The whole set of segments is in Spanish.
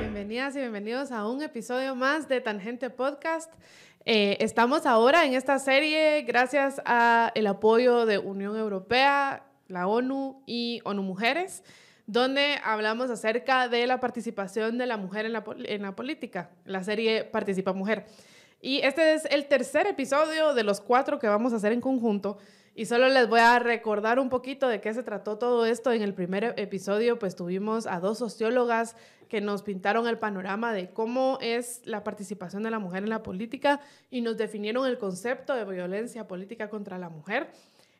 Bienvenidas y bienvenidos a un episodio más de Tangente Podcast. Eh, estamos ahora en esta serie gracias al apoyo de Unión Europea, la ONU y ONU Mujeres, donde hablamos acerca de la participación de la mujer en la, en la política, la serie Participa Mujer. Y este es el tercer episodio de los cuatro que vamos a hacer en conjunto. Y solo les voy a recordar un poquito de qué se trató todo esto. En el primer episodio, pues tuvimos a dos sociólogas que nos pintaron el panorama de cómo es la participación de la mujer en la política y nos definieron el concepto de violencia política contra la mujer.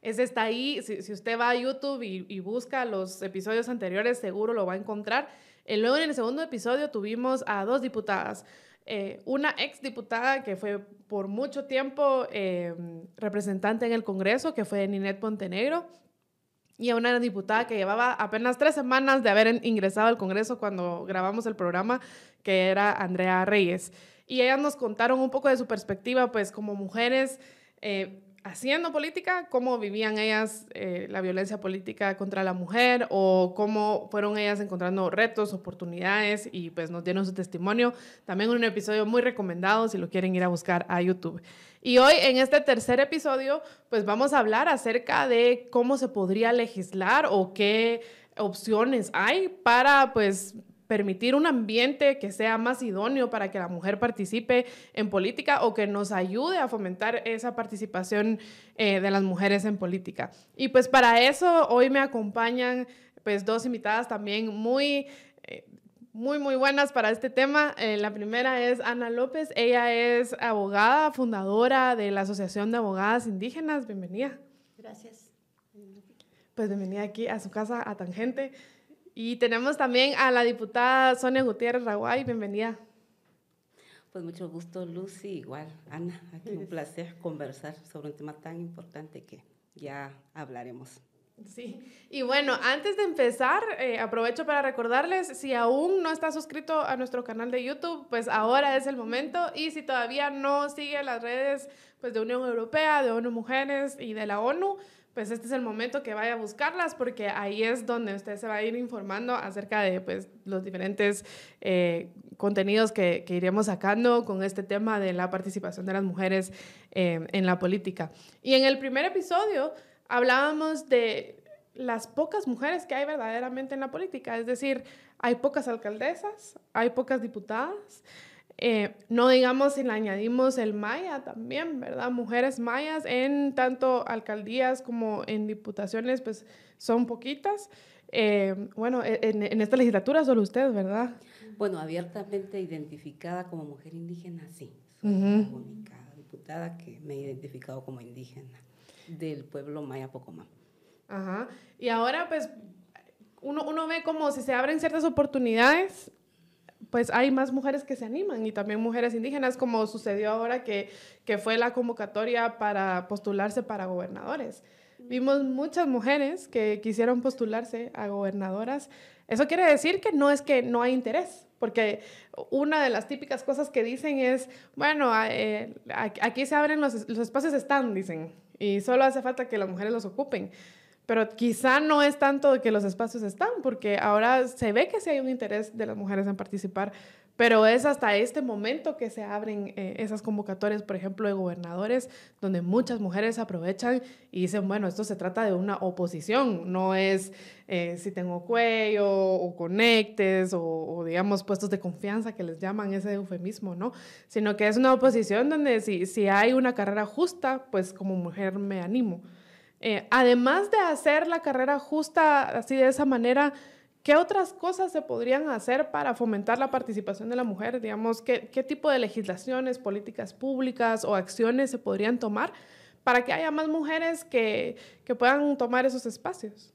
Ese está ahí, si, usted va a YouTube y, busca los episodios anteriores, seguro lo va a encontrar. Y luego en el segundo episodio tuvimos a dos diputadas. Eh, una ex diputada que fue por mucho tiempo eh, representante en el Congreso, que fue Ninette Montenegro, y a una diputada que llevaba apenas tres semanas de haber ingresado al Congreso cuando grabamos el programa, que era Andrea Reyes. Y ellas nos contaron un poco de su perspectiva, pues como mujeres eh, haciendo política, cómo vivían ellas eh, la violencia política contra la mujer o cómo fueron ellas encontrando retos, oportunidades y pues nos dieron su testimonio. También un episodio muy recomendado si lo quieren ir a buscar a YouTube. Y hoy en este tercer episodio pues vamos a hablar acerca de cómo se podría legislar o qué opciones hay para pues permitir un ambiente que sea más idóneo para que la mujer participe en política o que nos ayude a fomentar esa participación eh, de las mujeres en política. Y pues para eso hoy me acompañan pues dos invitadas también muy... Eh, muy, muy buenas para este tema. Eh, la primera es Ana López. Ella es abogada, fundadora de la Asociación de Abogadas Indígenas. Bienvenida. Gracias. Pues bienvenida aquí a su casa, a Tangente. Y tenemos también a la diputada Sonia Gutiérrez Raguay, bienvenida. Pues mucho gusto, Lucy, igual, Ana, aquí un placer conversar sobre un tema tan importante que ya hablaremos. Sí, y bueno, antes de empezar, eh, aprovecho para recordarles, si aún no está suscrito a nuestro canal de YouTube, pues ahora es el momento, y si todavía no sigue las redes pues, de Unión Europea, de ONU Mujeres y de la ONU, pues este es el momento que vaya a buscarlas porque ahí es donde usted se va a ir informando acerca de pues, los diferentes eh, contenidos que, que, iremos sacando con este tema de la participación de las mujeres eh, en la política. Y en el primer episodio hablábamos de las pocas mujeres que hay verdaderamente en la política, es decir, hay pocas alcaldesas, hay pocas diputadas, eh, no digamos si le añadimos el maya también, ¿verdad? Mujeres mayas en tanto alcaldías como en diputaciones, pues son poquitas. Eh, bueno, e, en, esta legislatura solo usted, ¿verdad? Bueno, abiertamente identificada como mujer indígena, sí. Soy la única diputada que me he identificado como indígena del pueblo maya Pocomán. Ajá. Y ahora, pues, uno, uno ve como si se abren ciertas oportunidades pues hay más mujeres que se animan y también mujeres indígenas, como sucedió ahora que, que fue la convocatoria para postularse para gobernadores. Vimos muchas mujeres que quisieron postularse a gobernadoras. Eso quiere decir que no es que no hay interés, porque una de las típicas cosas que dicen es, bueno, eh, aquí se abren los, los espacios, están, dicen, y solo hace falta que las mujeres los ocupen. Pero quizá no es tanto que los espacios están, porque ahora se ve que sí hay un interés de las mujeres en participar, pero es hasta este momento que se abren eh, esas convocatorias, por ejemplo, de gobernadores, donde muchas mujeres aprovechan y dicen, bueno, esto se trata de una oposición, no es eh, si tengo cuello o conectes o, o, digamos, puestos de confianza que les llaman ese eufemismo, ¿no? Sino que es una oposición donde si, si hay una carrera justa, pues como mujer me animo. Eh, además de hacer la carrera justa así de esa manera, ¿qué otras cosas se podrían hacer para fomentar la participación de la mujer? Digamos, ¿qué, qué tipo de legislaciones, políticas públicas o acciones se podrían tomar para que haya más mujeres que, que puedan tomar esos espacios?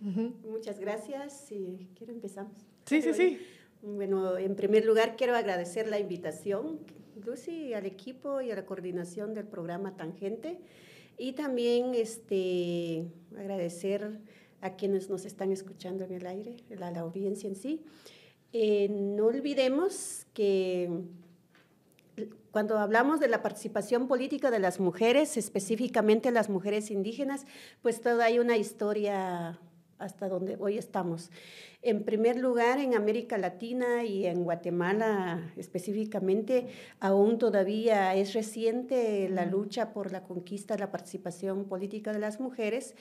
Muchas gracias. Si quiero empezamos. Sí, sí, sí. Bueno, en primer lugar quiero agradecer la invitación Lucy, al equipo y a la coordinación del programa Tangente. Y también este, agradecer a quienes nos están escuchando en el aire, a la audiencia en sí. Eh, no olvidemos que cuando hablamos de la participación política de las mujeres, específicamente las mujeres indígenas, pues toda hay una historia hasta donde hoy estamos. En primer lugar, en América Latina y en Guatemala específicamente, aún todavía es reciente la lucha por la conquista de la participación política de las mujeres.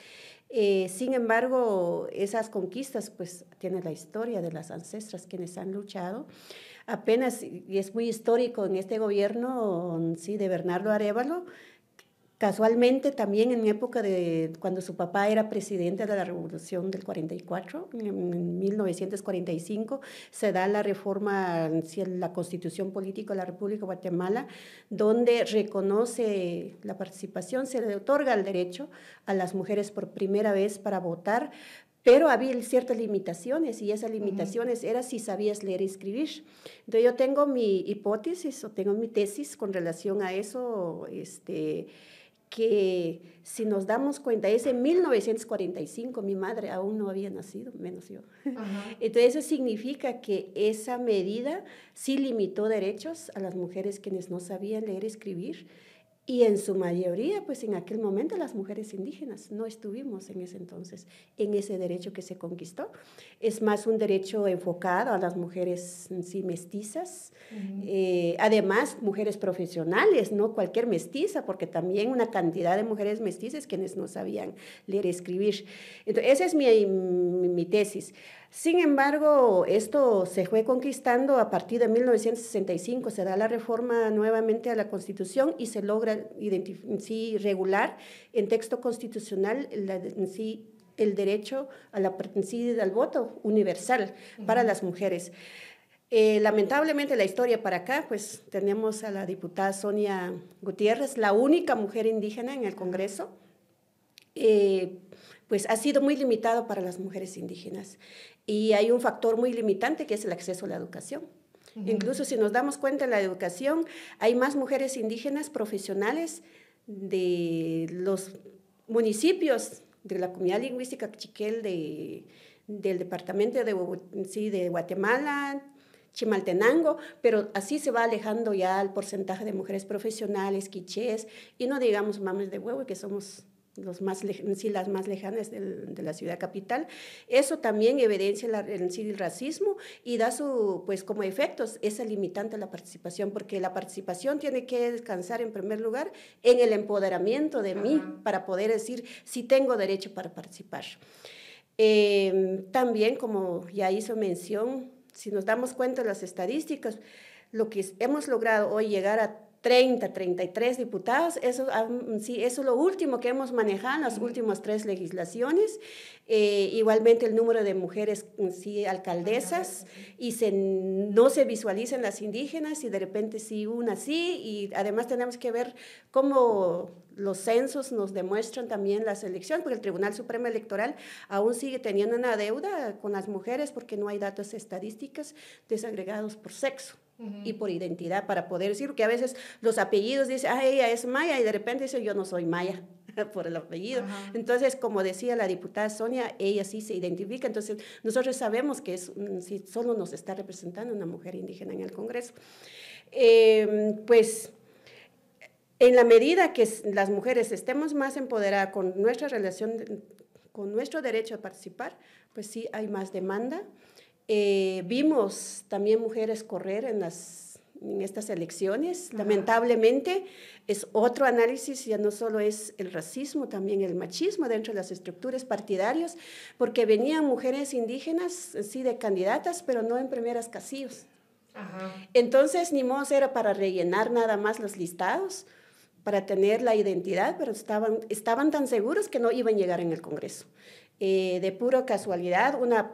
Eh, sin embargo, esas conquistas pues tienen la historia de las ancestras quienes han luchado. Apenas, y es muy histórico en este gobierno, sí, de Bernardo Arevalo, Casualmente también en época de cuando su papá era presidente de la Revolución del 44, en 1945, se da la reforma la Constitución Política de la República de Guatemala, donde reconoce la participación, se le otorga el derecho a las mujeres por primera vez para votar, pero había ciertas limitaciones y esas limitaciones eran si sabías leer y escribir. Entonces yo tengo mi hipótesis o tengo mi tesis con relación a eso, este, que si nos damos cuenta, es en 1945, mi madre aún no había nacido, menos yo. Entonces eso significa que esa medida sí limitó derechos a las mujeres quienes no sabían leer y escribir y en su mayoría, pues en aquel momento las mujeres indígenas no estuvimos en ese entonces en ese derecho que se conquistó. Es más un derecho enfocado a las mujeres sí mestizas, eh, además mujeres profesionales, no cualquier mestiza, porque también una cantidad de mujeres mestizas quienes no sabían leer y escribir. Entonces, esa es mi, mi tesis. Sin embargo, esto se fue conquistando a partir de 1965, se da la reforma nuevamente a la Constitución y se logra sí, regular en texto constitucional sí, el derecho a la, sí, al voto universal para las mujeres. Eh, lamentablemente la historia para acá, pues tenemos a la diputada Sonia Gutiérrez, la única mujer indígena en el Congreso. Eh, pues ha sido muy limitado para las mujeres indígenas. Y hay un factor muy limitante que es el acceso a la educación. Incluso si nos damos cuenta en la educación, hay más mujeres indígenas profesionales de los municipios de la comunidad lingüística chiquel de, del departamento de, sí, de Guatemala, Chimaltenango, pero así se va alejando ya el porcentaje de mujeres profesionales, quichés, y no digamos mames de huevo, que somos los más sí, las más lejanas de la ciudad capital. Eso también evidencia la, el, el, racismo y da su, pues como efectos, esa limitante a la participación, porque la participación tiene que descansar en primer lugar en el empoderamiento de mí para poder decir si tengo derecho para participar. Em, también, como ya hizo mención, si nos damos cuenta de las estadísticas, lo que hemos logrado hoy llegar a 30, 33 diputados. Eso, ah, sí, eso es lo último que hemos manejado en las últimas tres legislaciones. Eh, igualmente el número de mujeres sí, alcaldesas y se, no se visualizan las indígenas y de repente sí una sí. Y además tenemos que ver cómo los censos nos demuestran también las elecciones, porque el Tribunal Supremo Electoral aún sigue teniendo una deuda con las mujeres porque no hay datos estadísticas desagregados por sexo y por identidad para poder decir que a veces los apellidos dicen, ah, ella es maya y de repente dice, yo no soy maya por el apellido. Entonces, como decía la diputada Sonia, ella sí se identifica. Entonces, nosotros sabemos que es, si solo nos está representando una mujer indígena en el Congreso. Em, pues, en la medida que las mujeres estemos más empoderadas con nuestra relación, con nuestro derecho a participar, pues sí hay más demanda. Eh, vimos también mujeres correr en, las, en estas elecciones. Lamentablemente es otro análisis, ya no solo es el racismo, también el machismo dentro de las estructuras partidarias, porque venían mujeres indígenas, sí, de candidatas, pero no en primeras casillos. Entonces, ni modo era para rellenar nada más los listados, para tener la identidad, pero estaban, estaban tan seguros que no iban a llegar en el Congreso. Eh, de pura casualidad, una,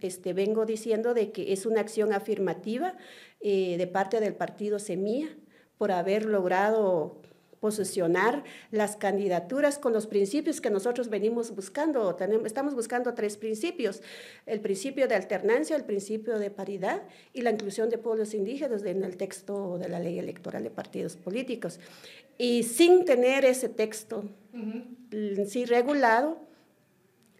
este, vengo diciendo de que es una acción afirmativa eh, de parte del partido Semilla por haber logrado posicionar las candidaturas con los principios que nosotros venimos buscando. Tenemos, estamos buscando tres principios, el principio de alternancia, el principio de paridad y la inclusión de pueblos indígenas en el texto de la ley electoral de partidos políticos. Y sin tener ese texto sí regulado,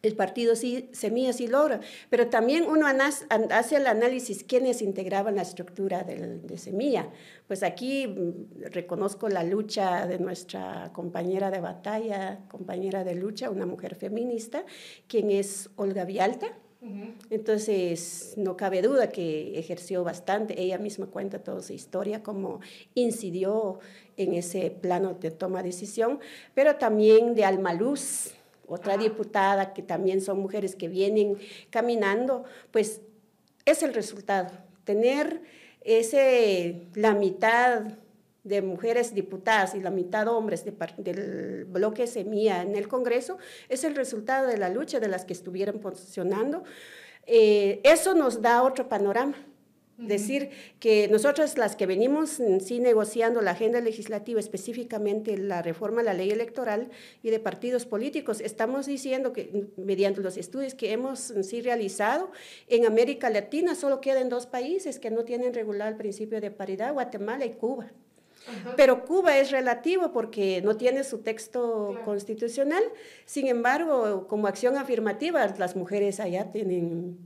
el partido sí, Semilla sí logra, pero también uno hace el análisis quiénes integraban la estructura de Semilla. Pues aquí mm, reconozco la lucha de nuestra compañera de batalla, compañera de lucha, una mujer feminista, quien es Olga Vialta. Entonces, no cabe duda que ejerció bastante. Ella misma cuenta toda su historia, cómo incidió en ese plano de toma de decisión, pero también de Alma Luz, otra diputada, que también son mujeres que vienen caminando, pues es el resultado. Tener ese, la mitad de mujeres diputadas y la mitad hombres del bloque Semilla en el Congreso es el resultado de la lucha de las que estuvieron posicionando. Eh, eso nos da otro panorama Decir que nosotros las que venimos sí negociando la agenda legislativa, específicamente la reforma a la ley electoral y de partidos políticos, estamos diciendo que mediante los estudios que hemos sí realizado, en América Latina solo quedan dos países que no tienen regular el principio de paridad, Guatemala y Cuba. Pero Cuba es relativo porque no tiene su texto constitucional. Sin embargo, como acción afirmativa, las mujeres allá tienen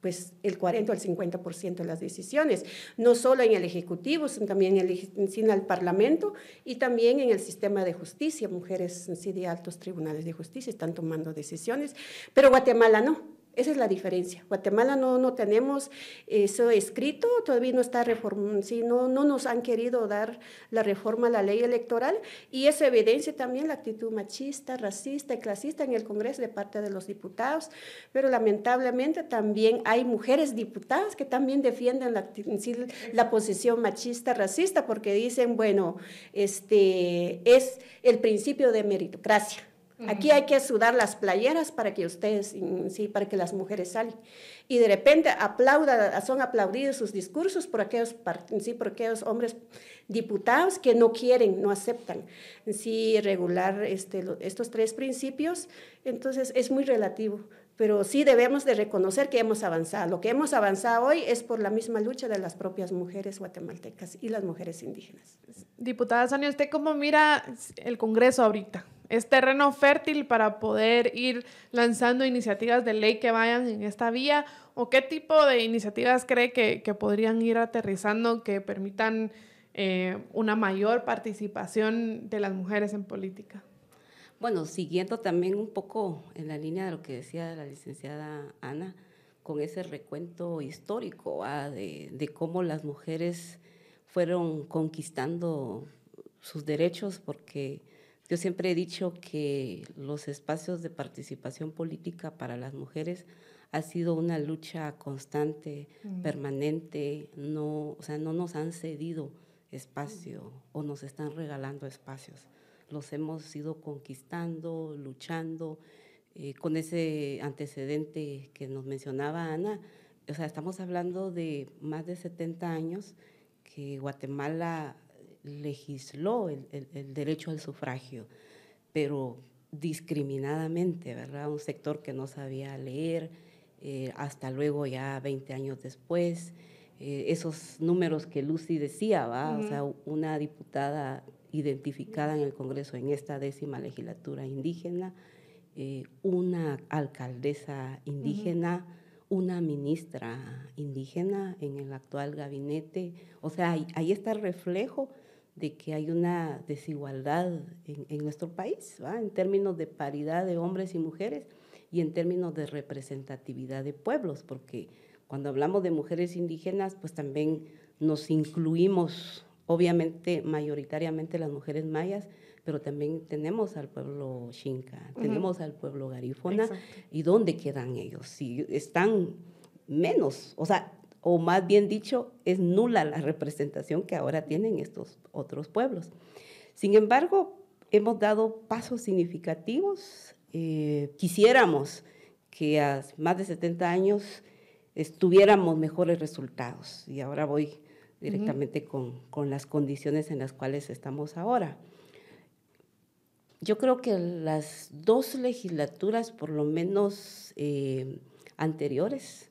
pues el 40 o el 50% de las decisiones, no solo en el Ejecutivo, sino también en el, el Parlamento y también en el sistema de justicia. Mujeres sí de altos tribunales de justicia están tomando decisiones, pero Guatemala no. Esa es la diferencia. Guatemala no, no tenemos eso escrito, todavía no está reformado, sí, no, no nos han querido dar la reforma a la ley electoral y eso evidencia también la actitud machista, racista y clasista en el Congreso de parte de los diputados, pero lamentablemente también hay mujeres diputadas que también defienden la, la posición machista, racista, porque dicen, bueno, este, es el principio de meritocracia. Aquí hay que sudar las playeras para que ustedes, sí, para que las mujeres salgan. Y de repente aplauda, son aplaudidos sus discursos por aquellos, sí, por aquellos hombres diputados que no quieren, no aceptan sí, regular este, estos tres principios. Entonces es muy relativo pero sí debemos de reconocer que hemos avanzado. Lo que hemos avanzado hoy es por la misma lucha de las propias mujeres guatemaltecas y las mujeres indígenas. Diputada Sonia, ¿usted cómo mira el Congreso ahorita? ¿Es terreno fértil para poder ir lanzando iniciativas de ley que vayan en esta vía? ¿O qué tipo de iniciativas cree que, podrían ir aterrizando que permitan eh, una mayor participación de las mujeres en política? Bueno, siguiendo también un poco en la línea de lo que decía la licenciada Ana, con ese recuento histórico de, de, cómo las mujeres fueron conquistando sus derechos, porque yo siempre he dicho que los espacios de participación política para las mujeres ha sido una lucha constante, mm. permanente, no, o sea, no nos han cedido espacio o nos están regalando espacios los hemos ido conquistando, luchando, eh, con ese antecedente que nos mencionaba Ana. O sea, estamos hablando de más de 70 años que Guatemala legisló el, derecho al sufragio, pero discriminadamente, ¿verdad? Un sector que no sabía leer, eh, hasta luego ya 20 años después, eh, esos números que Lucy decía, ¿va? O sea, una diputada identificada en el Congreso en esta décima legislatura indígena, eh, una alcaldesa indígena, una ministra indígena en el actual gabinete. O sea, ahí, está el reflejo de que hay una desigualdad en, nuestro país, en términos de paridad de hombres y mujeres y en términos de representatividad de pueblos, porque cuando hablamos de mujeres indígenas, pues también nos incluimos obviamente mayoritariamente las mujeres mayas, pero también tenemos al pueblo Xinca, tenemos al pueblo Garifona, ¿y dónde quedan ellos? Si están menos, o sea, o más bien dicho, es nula la representación que ahora tienen estos otros pueblos. Sin embargo, hemos dado pasos significativos. Eh, quisiéramos que a más de 70 años tuviéramos mejores resultados. Y ahora voy directamente con, con, las condiciones en las cuales estamos ahora. Yo creo que las dos legislaturas, por lo menos eh, anteriores,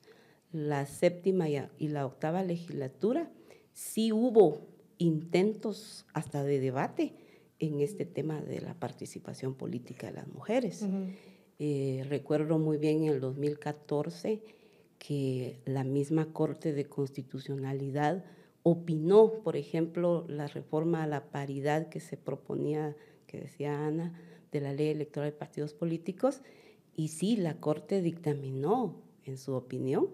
la séptima y, la octava legislatura, sí hubo intentos hasta de debate en este tema de la participación política de las mujeres. Eh, recuerdo muy bien en el 2014 que la misma Corte de Constitucionalidad opinó, por ejemplo, la reforma a la paridad que se proponía, que decía Ana, de la ley electoral de partidos políticos, y sí, la Corte dictaminó, en su opinión,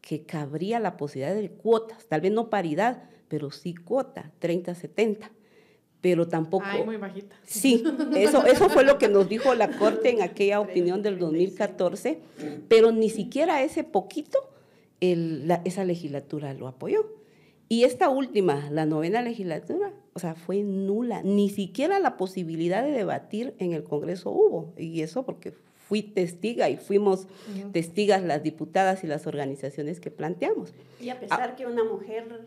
que cabría la posibilidad de cuotas, tal vez no paridad, pero sí cuota, 30-70 pero tampoco... Ay, muy bajita. Sí, eso, eso fue lo que nos dijo la Corte en aquella opinión del 2014, pero ni siquiera ese poquito esa legislatura lo apoyó. Y esta última, la novena legislatura, o sea, fue nula. Ni siquiera la posibilidad de debatir en el Congreso hubo. Y eso porque fui testiga y fuimos testigas las diputadas y las organizaciones que planteamos. Y a pesar que una mujer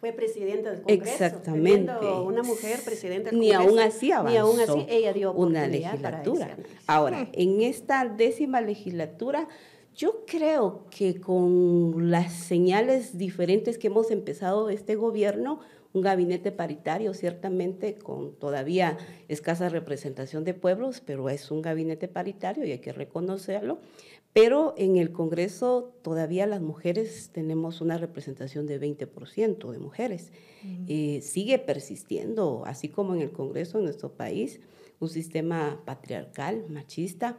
fue presidenta del Congreso. Exactamente. Una mujer presidenta del Congreso. Ni aún así avanzó. Ni aún así ella dio una legislatura. Ahora, en esta décima legislatura, yo creo que con las señales diferentes que hemos empezado este gobierno, un gabinete paritario, ciertamente con todavía escasa representación de pueblos, pero es un gabinete paritario y hay que reconocerlo. Pero en el Congreso todavía las mujeres tenemos una representación de 20% de mujeres. Eh, sigue persistiendo, así como en el Congreso en nuestro país, un sistema patriarcal, machista,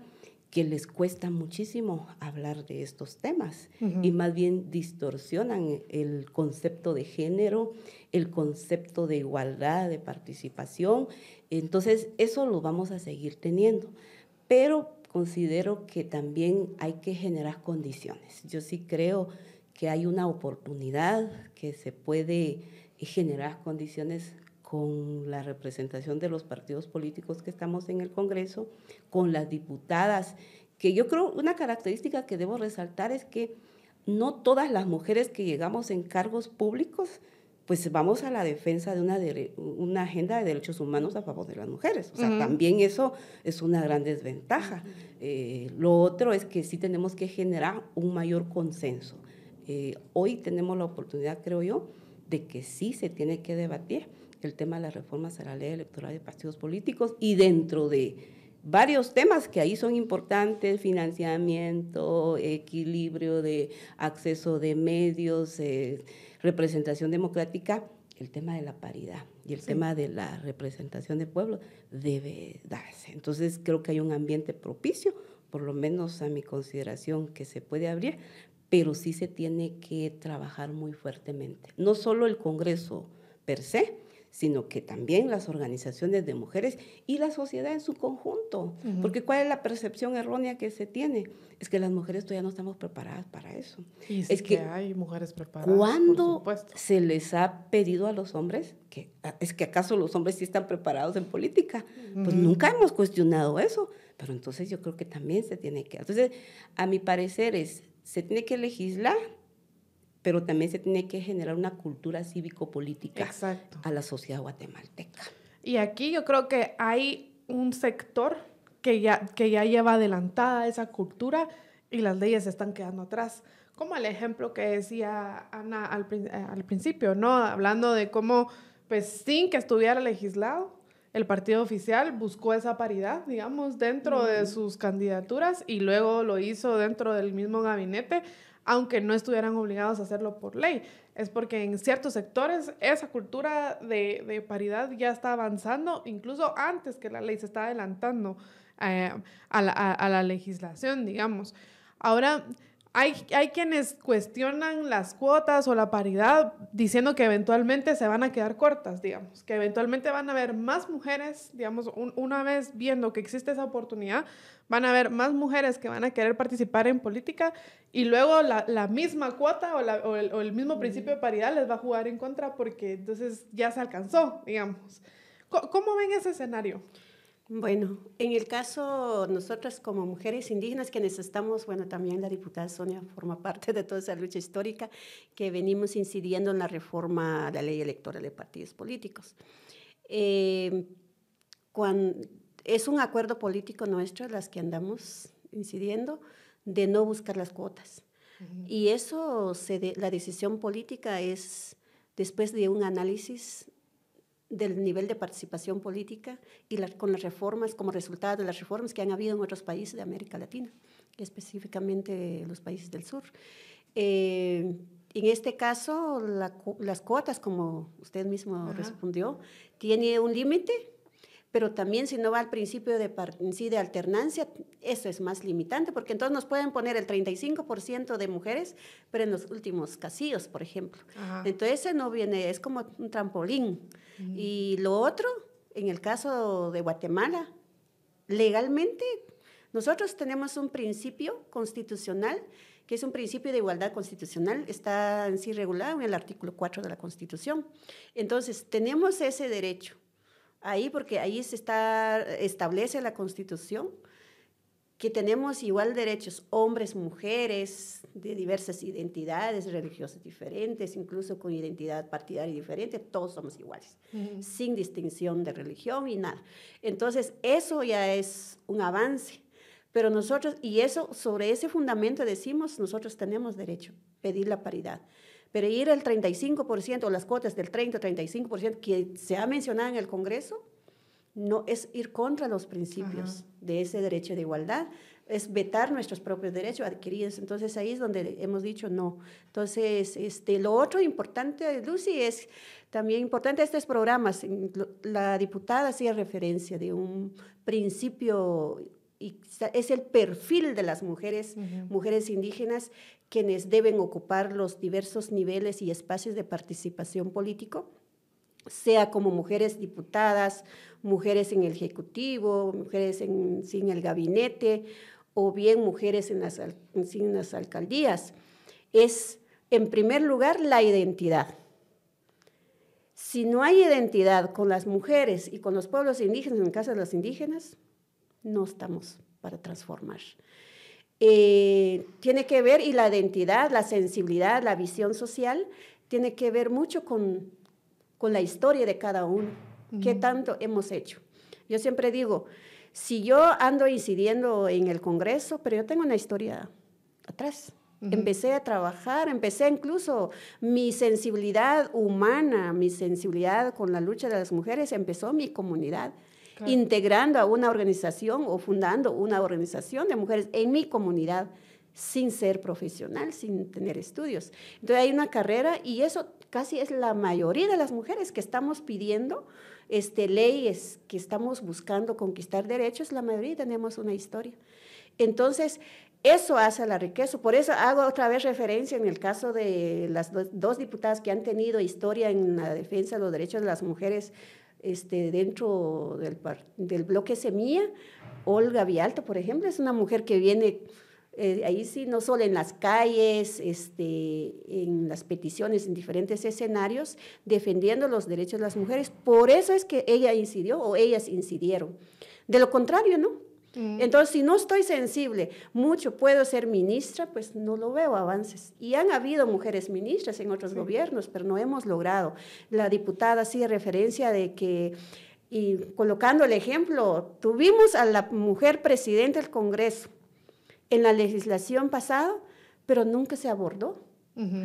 que les cuesta muchísimo hablar de estos temas y más bien distorsionan el concepto de género, el concepto de igualdad, de participación. Entonces, eso lo vamos a seguir teniendo. Pero considero que también hay que generar condiciones. Yo sí creo que hay una oportunidad que se puede generar condiciones con la representación de los partidos políticos que estamos en el Congreso, con las diputadas, que yo creo una característica que debo resaltar es que no todas las mujeres que llegamos en cargos públicos pues vamos a la defensa de una, una agenda de derechos humanos a favor de las mujeres. O sea, también eso es una gran desventaja. Eh, lo otro es que sí tenemos que generar un mayor consenso. Eh, hoy tenemos la oportunidad, creo yo, de que sí se tiene que debatir el tema de las reformas a la ley electoral de partidos políticos y dentro de varios temas que ahí son importantes, financiamiento, equilibrio de acceso de medios, eh, representación democrática, el tema de la paridad y el tema de la representación de pueblo debe darse. Entonces creo que hay un ambiente propicio, por lo menos a mi consideración, que se puede abrir, pero sí se tiene que trabajar muy fuertemente. No solo el Congreso per se, sino que también las organizaciones de mujeres y la sociedad en su conjunto. Porque ¿cuál es la percepción errónea que se tiene? Es que las mujeres todavía no estamos preparadas para eso. Y es, que, hay mujeres preparadas. ¿Cuándo se les ha pedido a los hombres que es que acaso los hombres sí están preparados en política? Pues nunca hemos cuestionado eso. Pero entonces yo creo que también se tiene que. Entonces, a mi parecer es se tiene que legislar pero también se tiene que generar una cultura cívico-política a la sociedad guatemalteca. Y aquí yo creo que hay un sector que ya, que ya lleva adelantada esa cultura y las leyes se están quedando atrás. Como el ejemplo que decía Ana al, eh, al principio, ¿no? Hablando de cómo, pues sin que estuviera legislado, el partido oficial buscó esa paridad, digamos, dentro de sus candidaturas y luego lo hizo dentro del mismo gabinete aunque no estuvieran obligados a hacerlo por ley. Es porque en ciertos sectores esa cultura de, paridad ya está avanzando, incluso antes que la ley se está adelantando eh, a, la, a la legislación, digamos. Ahora, hay, hay, quienes cuestionan las cuotas o la paridad diciendo que eventualmente se van a quedar cortas, digamos, que eventualmente van a haber más mujeres, digamos, una vez viendo que existe esa oportunidad, van a haber más mujeres que van a querer participar en política y luego la, la misma cuota o, la, o, el, o, el, mismo principio de paridad les va a jugar en contra porque entonces ya se alcanzó, digamos. ¿Cómo, cómo ven ese escenario? Bueno, en el caso, nosotras como mujeres indígenas quienes estamos, bueno, también la diputada Sonia forma parte de toda esa lucha histórica que venimos incidiendo en la reforma a la ley electoral de partidos políticos. Eh, cuando, es un acuerdo político nuestro, las que andamos incidiendo, de no buscar las cuotas. Uh -huh. Y eso, se de, la decisión política es después de un análisis del nivel de participación política y con las reformas, como resultado de las reformas que han habido en otros países de América Latina, específicamente los países del sur. Eh, en este caso, las cuotas, como usted mismo respondió, tiene un límite pero también si no va al principio de, sí, de alternancia, eso es más limitante, porque entonces nos pueden poner el 35% de mujeres, pero en los últimos casillos, por ejemplo. Entonces ese no viene, es como un trampolín. Y lo otro, en el caso de Guatemala, legalmente nosotros tenemos un principio constitucional que es un principio de igualdad constitucional, está en sí regulado en el artículo 4 de la Constitución. Entonces, tenemos ese derecho ahí porque ahí se está, establece la Constitución que tenemos igual derechos, hombres, mujeres, de diversas identidades religiosas diferentes, incluso con identidad partidaria diferente, todos somos iguales, sin distinción de religión y nada. Entonces, eso ya es un avance, pero nosotros, y eso, sobre ese fundamento decimos, nosotros tenemos derecho a pedir la paridad. Pero ir al 35% o las cuotas del 30-35% que se ha mencionado en el Congreso, no es ir contra los principios de ese derecho de igualdad, es vetar nuestros propios derechos adquiridos. Entonces ahí es donde hemos dicho no. Entonces, este, lo otro importante, Lucy, es también importante estos programas. La diputada hacía referencia de un principio y es el perfil de las mujeres, mujeres indígenas, quienes deben ocupar los diversos niveles y espacios de participación político, sea como mujeres diputadas, mujeres en el Ejecutivo, mujeres en, el gabinete o bien mujeres en las, en las alcaldías. Es, en primer lugar, la identidad. Si no hay identidad con las mujeres y con los pueblos indígenas, en el caso de los indígenas, no estamos para transformar. Eh, tiene que ver, y la identidad, la sensibilidad, la visión social, tiene que ver mucho con, con la historia de cada uno, qué tanto hemos hecho. Yo siempre digo, si yo ando incidiendo en el Congreso, pero yo tengo una historia atrás. Empecé a trabajar, empecé incluso mi sensibilidad humana, mi sensibilidad con la lucha de las mujeres, empezó mi comunidad integrando a una organización o fundando una organización de mujeres en mi comunidad sin ser profesional, sin tener estudios. Entonces hay una carrera y eso casi es la mayoría de las mujeres que estamos pidiendo este, leyes, que estamos buscando conquistar derechos, la mayoría tenemos una historia. Entonces, eso hace la riqueza. Por eso hago otra vez referencia en el caso de las dos diputadas que han tenido historia en la defensa de los derechos de las mujeres este, dentro del, del bloque Semilla. Olga Vialto, por ejemplo, es una mujer que viene eh, ahí sí, no solo en las calles, este, en las peticiones, en diferentes escenarios, defendiendo los derechos de las mujeres. Por eso es que ella incidió o ellas incidieron. De lo contrario, ¿no? Mm. Entonces, si no estoy sensible, mucho puedo ser ministra, pues no lo veo avances. Y han habido mujeres ministras en otros gobiernos, pero no hemos logrado. La diputada hacía referencia de que, y colocando el ejemplo, tuvimos a la mujer presidenta del Congreso en la legislación pasada, pero nunca se abordó.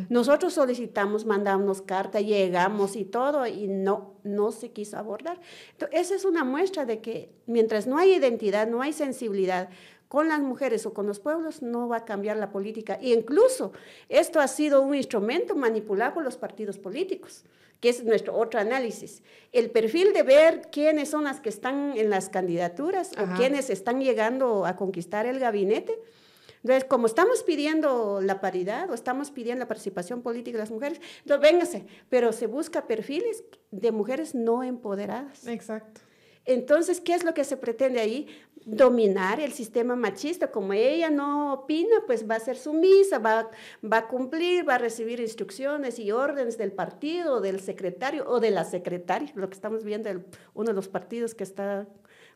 Nosotros solicitamos, mandamos carta, llegamos y todo, y no, no se quiso abordar. Entonces, esa es una muestra de que mientras no hay identidad, no hay sensibilidad con las mujeres o con los pueblos, no va a cambiar la política. Y incluso esto ha sido un instrumento manipulado por los partidos políticos, que es nuestro otro análisis. El perfil de ver quiénes son las que están en las candidaturas o quiénes están llegando a conquistar el gabinete entonces, como estamos pidiendo la paridad o estamos pidiendo la participación política de las mujeres, entonces véngase, pero se busca perfiles de mujeres no empoderadas. Exacto. Entonces, ¿qué es lo que se pretende ahí? Dominar el sistema machista. Como ella no opina, pues va a ser sumisa, va, va a cumplir, va a recibir instrucciones y órdenes del partido, del secretario o de la secretaria, lo que estamos viendo, el, uno de los partidos que está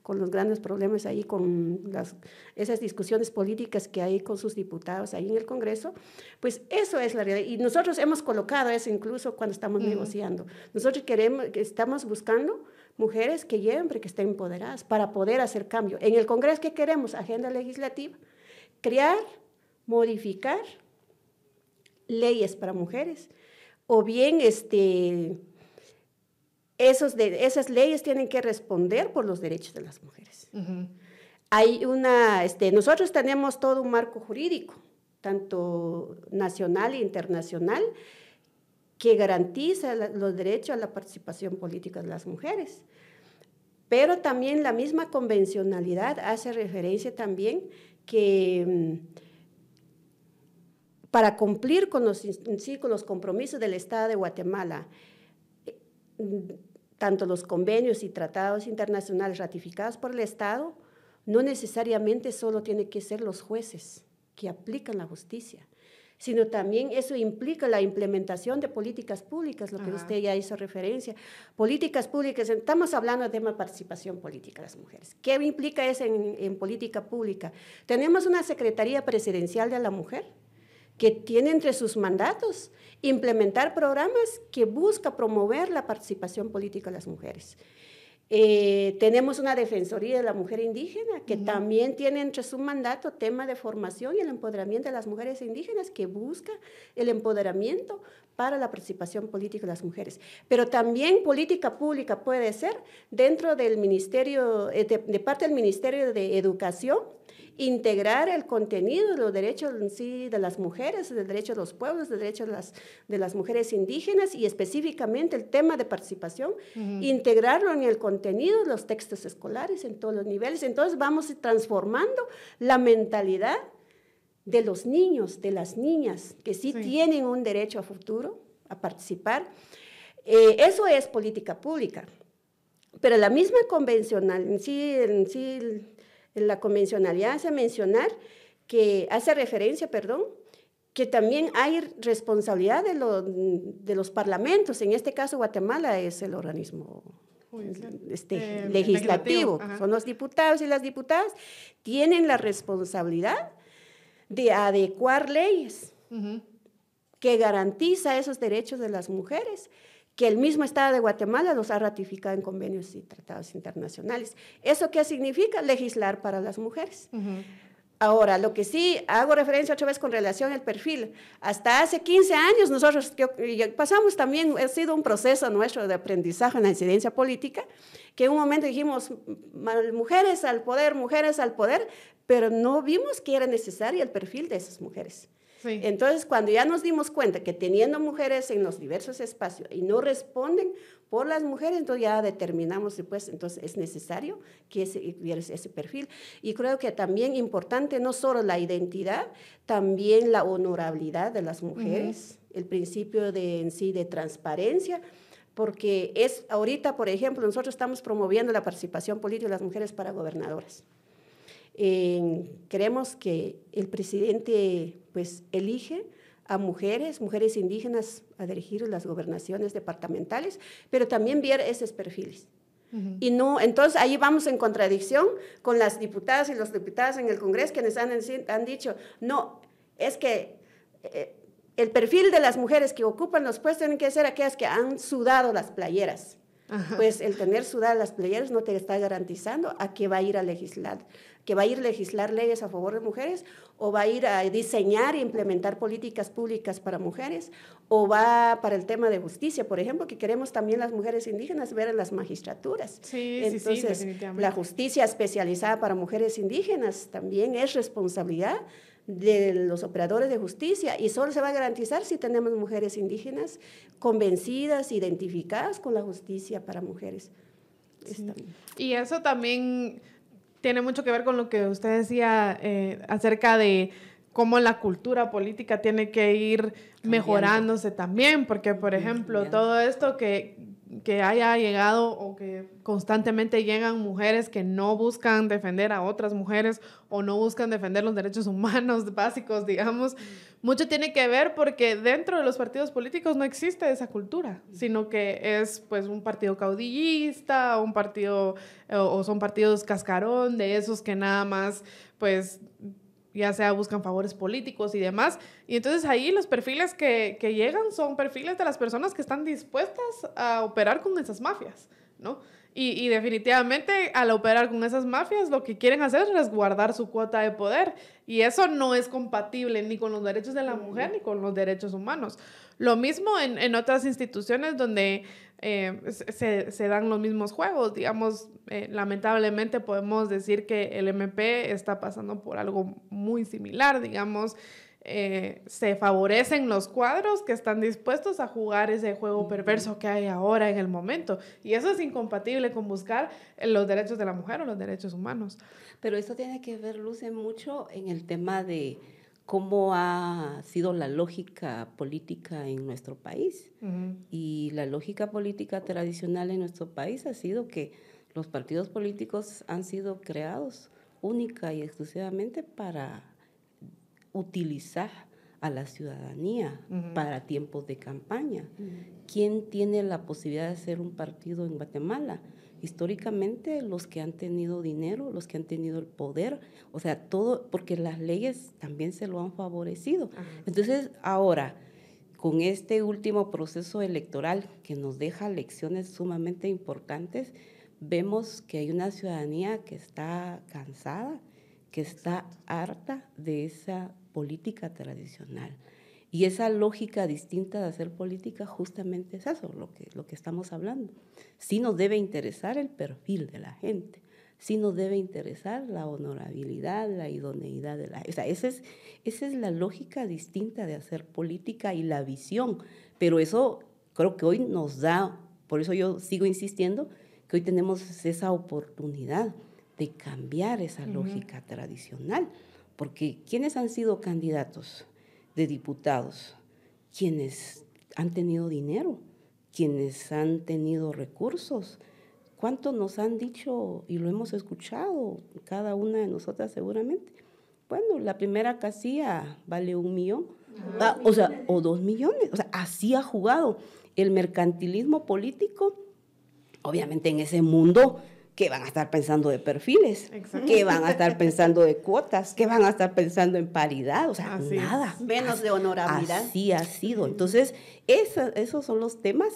con los grandes problemas ahí, con las, esas discusiones políticas que hay con sus diputados ahí en el Congreso, pues eso es la realidad. Y nosotros hemos colocado eso incluso cuando estamos negociando. Nosotros queremos, estamos buscando mujeres que lleguen, que estén empoderadas para poder hacer cambio. En el Congreso, ¿qué queremos? Agenda legislativa, crear, modificar leyes para mujeres, o bien este, esos de, esas leyes tienen que responder por los derechos de las mujeres. Hay una, este, nosotros tenemos todo un marco jurídico, tanto nacional e internacional, que garantiza los derechos a la participación política de las mujeres. Pero también la misma convencionalidad hace referencia también que mm, para cumplir con los, con los compromisos del Estado de Guatemala, mm, tanto los convenios y tratados internacionales ratificados por el Estado, no necesariamente solo tienen que ser los jueces que aplican la justicia, sino también eso implica la implementación de políticas públicas, lo que usted ya hizo referencia. Políticas públicas, estamos hablando de tema de participación política de las mujeres. ¿Qué implica eso en, en política pública? Tenemos una Secretaría Presidencial de la Mujer que tiene entre sus mandatos implementar programas que busca promover la participación política de las mujeres. Eh, tenemos una Defensoría de la Mujer Indígena que también tiene entre su mandato tema de formación y el empoderamiento de las mujeres indígenas que busca el empoderamiento para la participación política de las mujeres. Pero también política pública puede ser dentro del Ministerio, eh, de parte del Ministerio de Educación, integrar el contenido de los derechos en sí de las mujeres, del derecho de los pueblos, del derecho de las, de las mujeres indígenas y específicamente el tema de participación, integrarlo en el contenido de los textos escolares en todos los niveles. Entonces vamos transformando la mentalidad de los niños, de las niñas, que sí, tienen un derecho a futuro, a participar. Eh, eso es política pública. Pero la misma convencional, en sí, en sí la convencionalidad hace mencionar que hace referencia, perdón, que también hay responsabilidad de, de, los parlamentos. En este caso, Guatemala es el organismo este, eh, legislativo. Son los diputados y las diputadas. Tienen la responsabilidad de adecuar leyes que garantiza esos derechos de las mujeres que el mismo Estado de Guatemala los ha ratificado en convenios y tratados internacionales. ¿Eso qué significa? Legislar para las mujeres. Ahora, lo que sí hago referencia otra vez con relación al perfil, hasta hace 15 años nosotros pasamos también, ha sido un proceso nuestro de aprendizaje en la incidencia política, que en un momento dijimos, mujeres al poder, mujeres al poder, pero no vimos que era necesario el perfil de esas mujeres. Entonces, cuando ya nos dimos cuenta que teniendo mujeres en los diversos espacios y no responden por las mujeres, entonces ya determinamos después, entonces es necesario que ese, ese perfil. Y creo que también importante no solo la identidad, también la honorabilidad de las mujeres, el principio de en sí de transparencia, porque es ahorita, por ejemplo, nosotros estamos promoviendo la participación política de las mujeres para gobernadoras. Creemos que el presidente pues elige a mujeres, mujeres indígenas a dirigir las gobernaciones departamentales, pero también ver esos perfiles. Y no, entonces ahí vamos en contradicción con las diputadas y los diputados en el Congreso que nos han, han dicho, no, es que eh, el perfil de las mujeres que ocupan los puestos tienen que ser aquellas que han sudado las playeras. Pues el tener sudadas las playeras no te está garantizando a que va a ir a legislar, que va a ir a legislar leyes a favor de mujeres o va a ir a diseñar e implementar políticas públicas para mujeres o va para el tema de justicia, por ejemplo, que queremos también las mujeres indígenas ver en las magistraturas. Sí, Entonces, sí, sí, la justicia especializada para mujeres indígenas también es responsabilidad de los operadores de justicia y solo se va a garantizar si tenemos mujeres indígenas convencidas, identificadas con la justicia para mujeres. Y eso también tiene mucho que ver con lo que usted decía eh, acerca de cómo la cultura política tiene que ir mejorándose también, porque por ejemplo, todo esto que, que haya llegado o que constantemente llegan mujeres que no buscan defender a otras mujeres o no buscan defender los derechos humanos básicos, digamos, mucho tiene que ver porque dentro de los partidos políticos no existe esa cultura, sino que es pues un partido caudillista, un partido o son partidos cascarón de esos que nada más pues ya sea buscan favores políticos y demás. Y entonces ahí los perfiles que, que, llegan son perfiles de las personas que están dispuestas a operar con esas mafias, ¿no? Y, y, definitivamente al operar con esas mafias lo que quieren hacer es resguardar su cuota de poder. Y eso no es compatible ni con los derechos de la mujer ni con los derechos humanos. Lo mismo en, en otras instituciones donde eh, se, se, dan los mismos juegos. Digamos, eh, lamentablemente podemos decir que el MP está pasando por algo muy similar, digamos. Eh, se favorecen los cuadros que están dispuestos a jugar ese juego perverso que hay ahora en el momento. Y eso es incompatible con buscar los derechos de la mujer o los derechos humanos. Pero eso tiene que ver, Luce, mucho en el tema de cómo ha sido la lógica política en nuestro país. Y la lógica política tradicional en nuestro país ha sido que los partidos políticos han sido creados única y exclusivamente para utilizar a la ciudadanía para tiempos de campaña. ¿Quién tiene la posibilidad de ser un partido en Guatemala? Históricamente los que han tenido dinero, los que han tenido el poder, o sea, todo, porque las leyes también se lo han favorecido. Entonces, ahora, con este último proceso electoral que nos deja lecciones sumamente importantes, vemos que hay una ciudadanía que está cansada, que está harta de esa política tradicional. Y esa lógica distinta de hacer política justamente es eso, lo que, lo que estamos hablando. Sí nos debe interesar el perfil de la gente, sí nos debe interesar la honorabilidad, la idoneidad de la gente. O sea, esa es, esa es la lógica distinta de hacer política y la visión. Pero eso creo que hoy nos da, por eso yo sigo insistiendo, que hoy tenemos esa oportunidad de cambiar esa lógica tradicional porque ¿quiénes han sido candidatos de diputados? Quienes han tenido dinero, quienes han tenido recursos. ¿Cuánto nos han dicho y lo hemos escuchado cada una de nosotras seguramente? Bueno, la primera casilla vale un millón, ah, o sea, o dos millones. O sea, así ha jugado el mercantilismo político. Obviamente en ese mundo ¿Qué van a estar pensando de perfiles, ¿Qué van a estar pensando de cuotas, ¿Qué van a estar pensando en paridad, o sea, nada. Menos de honorabilidad. Así ha sido. Entonces, esos son los temas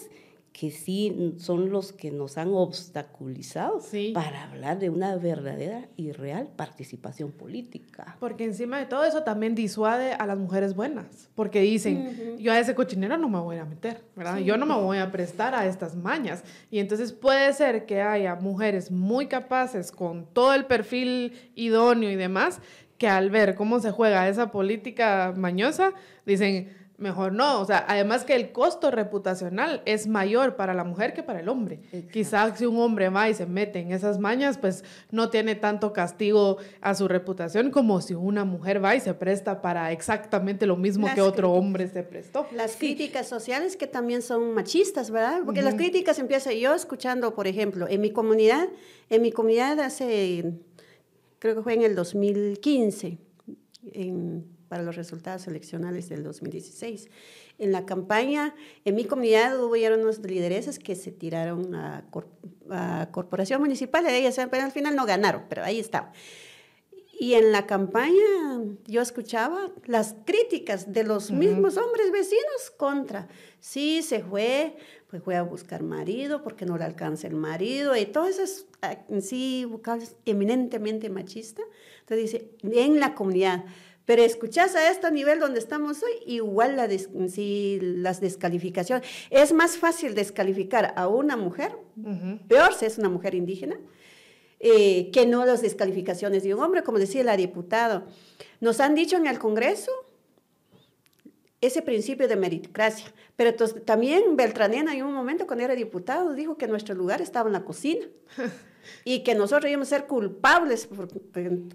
que sí son los que nos han obstaculizado para hablar de una verdadera y real participación política. Porque encima de todo eso también disuade a las mujeres buenas, porque dicen, yo a ese cochinero no me voy a meter, ¿verdad? Yo no me voy a prestar a estas mañas. Y entonces puede ser que haya mujeres muy capaces con todo el perfil idóneo y demás, que al ver cómo se juega esa política mañosa, dicen, mejor no. O sea, además que el costo reputacional es mayor para la mujer que para el hombre. Quizás si un hombre va y se mete en esas mañas, pues no tiene tanto castigo a su reputación como si una mujer va y se presta para exactamente lo mismo que otro hombre se prestó. Las críticas sociales que también son machistas, ¿verdad? Porque las críticas empiezan yo escuchando, por ejemplo, en mi comunidad, en mi comunidad hace, creo que fue en el 2015, en para los resultados eleccionales del 2016. En la campaña, en mi comunidad hubo unos lideresas que se tiraron a, corporación municipal, de ellas, pero al final no ganaron, pero ahí estaba. Y en la campaña yo escuchaba las críticas de los mismos hombres vecinos contra, sí, se fue, pues fue a buscar marido porque no le alcanza el marido y todas esas, ah, sí, eminentemente machistas. Entonces dice, en la comunidad, pero escuchas a este nivel donde estamos hoy, igual la si las descalificaciones. Es más fácil descalificar a una mujer, peor si es una mujer indígena, eh, que no las descalificaciones de un hombre, como decía la diputada. Nos han dicho en el Congreso ese principio de meritocracia, pero también Beltranena en un momento cuando era diputado dijo que nuestro lugar estaba en la cocina. y que nosotros íbamos a ser culpables por,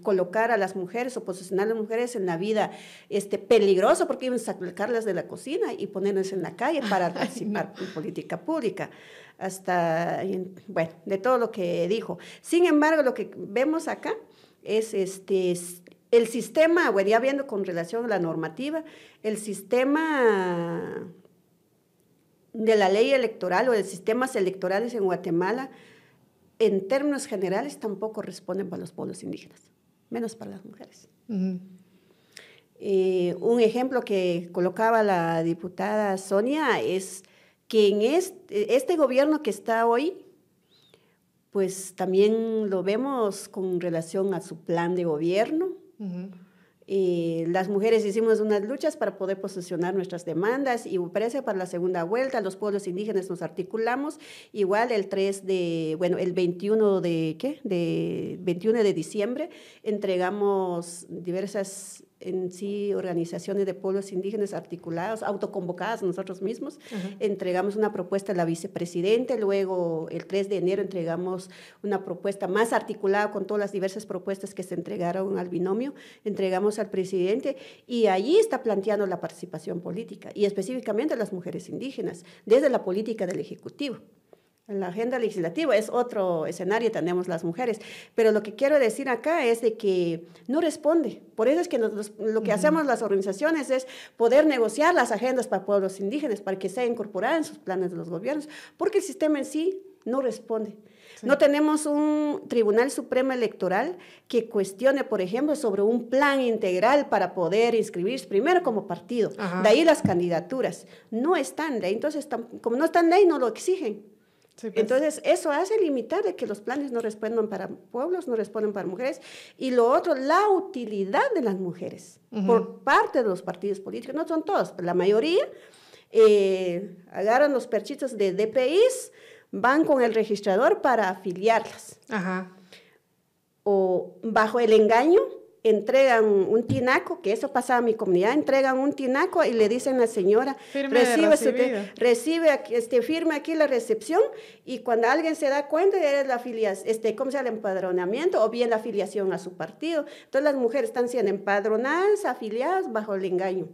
colocar a las mujeres o posicionar a las mujeres en la vida este, peligroso porque íbamos a sacarlas de la cocina y ponerlas en la calle para participar en política pública, hasta, bueno, de todo lo que dijo. Sin embargo, lo que vemos acá es este, el sistema, bueno, ya viendo con relación a la normativa, el sistema de la ley electoral o de sistemas electorales en Guatemala, en términos generales tampoco responden para los pueblos indígenas, menos para las mujeres. Eh, un ejemplo que colocaba la diputada Sonia es que en este, este, gobierno que está hoy, pues también lo vemos con relación a su plan de gobierno. Eh, las mujeres hicimos unas luchas para poder posicionar nuestras demandas y parece para la segunda vuelta, los pueblos indígenas nos articulamos, igual el 3 de, bueno, el 21 de, ¿qué? De 21 de diciembre entregamos diversas en sí organizaciones de pueblos indígenas articulados, autoconvocadas nosotros mismos. Entregamos una propuesta a la vicepresidente, luego el 3 de enero entregamos una propuesta más articulada con todas las diversas propuestas que se entregaron al binomio, entregamos al presidente y allí está planteando la participación política y específicamente las mujeres indígenas desde la política del Ejecutivo. La agenda legislativa es otro escenario, tenemos las mujeres, pero lo que quiero decir acá es de que no responde. Por eso es que lo que hacemos las organizaciones es poder negociar las agendas para pueblos indígenas, para que sea incorporada en sus planes de los gobiernos, porque el sistema en sí no responde. No tenemos un Tribunal Supremo Electoral que cuestione, por ejemplo, sobre un plan integral para poder inscribirse primero como partido. De ahí las candidaturas. No están de ahí. Entonces, como no están de ahí, no lo exigen. Pues. Entonces, eso hace limitar de que los planes no respondan para pueblos, no responden para mujeres. Y lo otro, la utilidad de las mujeres por parte de los partidos políticos. No son todos, pero la mayoría eh, agarran los perchitos de DPIs, van con el registrador para afiliarlas. O bajo el engaño entregan un tinaco, que eso pasaba en mi comunidad, entregan un tinaco y le dicen a la señora, recibe, recibe este, firme aquí la recepción y cuando alguien se da cuenta es la afiliación, este, ¿cómo se llama? El empadronamiento o bien la afiliación a su partido. Entonces las mujeres están siendo empadronadas, afiliadas bajo el engaño.